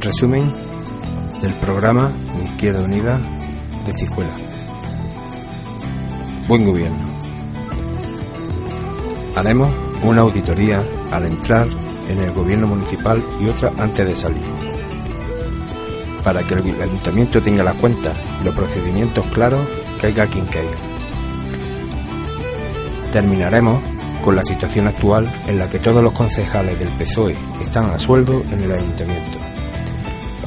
resumen del programa Izquierda Unida de Cijuela. Buen gobierno. Haremos una auditoría al entrar en el gobierno municipal y otra antes de salir. Para que el ayuntamiento tenga las cuentas y los procedimientos claros, caiga quien caiga. Terminaremos con la situación actual en la que todos los concejales del PSOE están a sueldo en el ayuntamiento.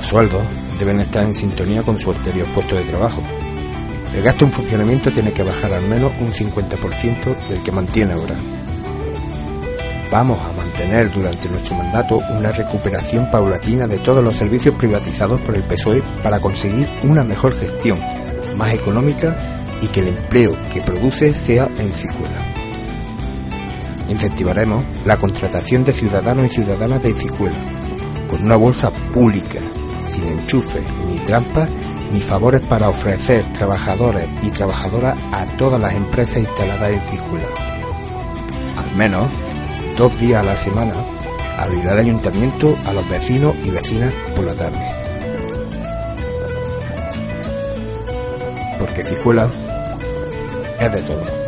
Sueldos deben estar en sintonía con su anterior puesto de trabajo. El gasto en funcionamiento tiene que bajar al menos un 50% del que mantiene ahora. Vamos a mantener durante nuestro mandato una recuperación paulatina de todos los servicios privatizados por el PSOE para conseguir una mejor gestión, más económica y que el empleo que produce sea en Cijuela. Incentivaremos la contratación de ciudadanos y ciudadanas de Cijuela, con una bolsa pública, sin enchufe ni trampas ni favores para ofrecer trabajadores y trabajadoras a todas las empresas instaladas en Cijuela. Al menos dos días a la semana abrirá el ayuntamiento a los vecinos y vecinas por la tarde. Porque Cijuela es de todos.